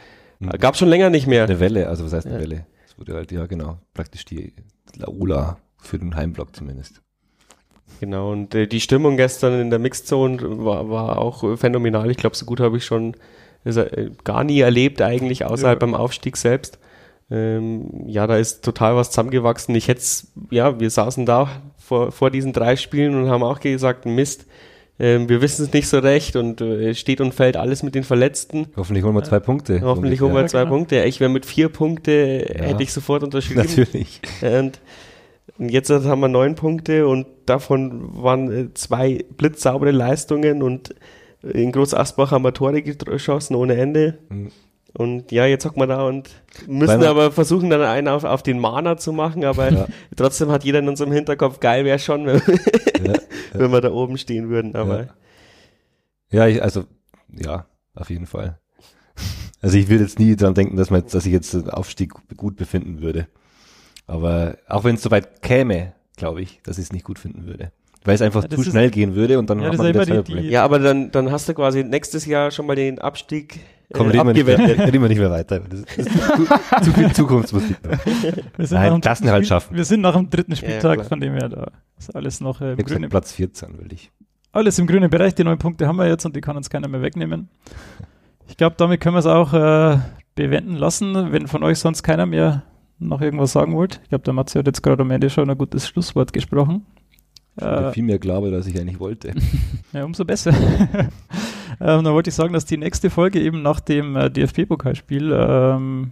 gab schon länger nicht mehr. Eine Welle, also was heißt eine ja. Welle? Das wurde halt, ja genau, praktisch die Laola für den Heimblock zumindest. Genau, und äh, die Stimmung gestern in der Mixzone war, war auch phänomenal. Ich glaube, so gut habe ich schon gar nie erlebt eigentlich, außerhalb ja. beim Aufstieg selbst. Ähm, ja, da ist total was zusammengewachsen. Ich hätte ja, wir saßen da vor, vor diesen drei Spielen und haben auch gesagt, Mist, ähm, wir wissen es nicht so recht und äh, steht und fällt alles mit den Verletzten. Hoffentlich holen wir zwei Punkte. Hoffentlich holen wir zwei genau. Punkte. Ich wäre mit vier Punkte, ja. hätte ich sofort unterschrieben. Natürlich. Und jetzt haben wir neun Punkte und davon waren äh, zwei blitzsaubere Leistungen und in Groß Asbach haben wir Tore geschossen ohne Ende. Mhm. Und ja, jetzt hocken wir da und müssen aber versuchen, dann einen auf, auf den Mana zu machen, aber ja. trotzdem hat jeder in unserem Hinterkopf, geil wäre schon, wenn, ja, ja. wenn wir da oben stehen würden. Aber ja, ich, also ja, auf jeden Fall. Also ich würde jetzt nie daran denken, dass, man, dass ich jetzt den Aufstieg gut befinden würde. Aber auch wenn es soweit käme, glaube ich, dass ich es nicht gut finden würde weil es einfach ja, zu schnell gehen würde und dann ja, hat man wieder die, die, Ja, aber dann, dann hast du quasi nächstes Jahr schon mal den Abstieg äh, Komm, reden, wir nicht mehr, reden wir nicht mehr weiter. Das ist, zu, zu, viel Zukunftsmusik. Wir sind Nein, Klassen halt schaffen. Wir sind nach dem dritten Spieltag, ja, von dem her da ist alles noch äh, im grünen Platz 14, will ich. Alles im grünen Bereich, die neun Punkte haben wir jetzt und die kann uns keiner mehr wegnehmen. Ich glaube, damit können wir es auch äh, bewenden lassen, wenn von euch sonst keiner mehr noch irgendwas sagen wollt. Ich glaube, der Matze hat jetzt gerade am Ende schon ein gutes Schlusswort gesprochen. Äh, viel mehr glaube, als ich eigentlich wollte. ja, umso besser. Ähm, dann wollte ich sagen, dass die nächste Folge eben nach dem äh, DFB-Pokalspiel ähm,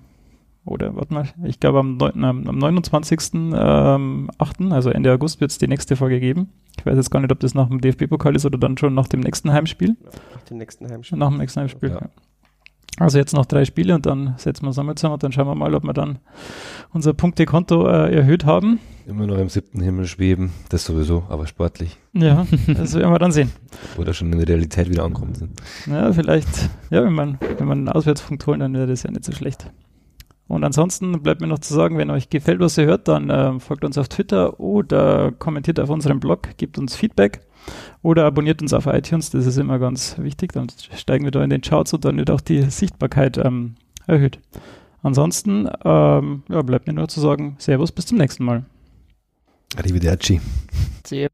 oder warte mal, ich glaube am, neun- am, am 29.8., ähm, 8., also Ende August, wird es die nächste Folge geben. Ich weiß jetzt gar nicht, ob das nach dem DFB-Pokal ist oder dann schon nach dem nächsten Heimspiel. Nach dem nächsten Heimspiel. Nach dem nächsten Heimspiel. Ja. Ja. Also jetzt noch drei Spiele und dann setzen wir uns einmal zusammen und dann schauen wir mal, ob wir dann unser Punktekonto äh, erhöht haben. Immer noch im siebten Himmel schweben, das sowieso, aber sportlich. Ja, das werden wir dann sehen. Oder schon in der Realität wieder ankommen sind. Ja, vielleicht, ja, wenn man, wenn man einen Auswärtspunkt holen, dann wäre das ja nicht so schlecht. Und ansonsten bleibt mir noch zu sagen, wenn euch gefällt, was ihr hört, dann ähm, folgt uns auf Twitter oder kommentiert auf unserem Blog, gebt uns Feedback oder abonniert uns auf iTunes, das ist immer ganz wichtig, dann steigen wir da in den Charts und dann wird auch die Sichtbarkeit ähm, erhöht. Ansonsten ähm, ja, bleibt mir nur zu sagen, Servus, bis zum nächsten Mal. Arrivederci. Servus.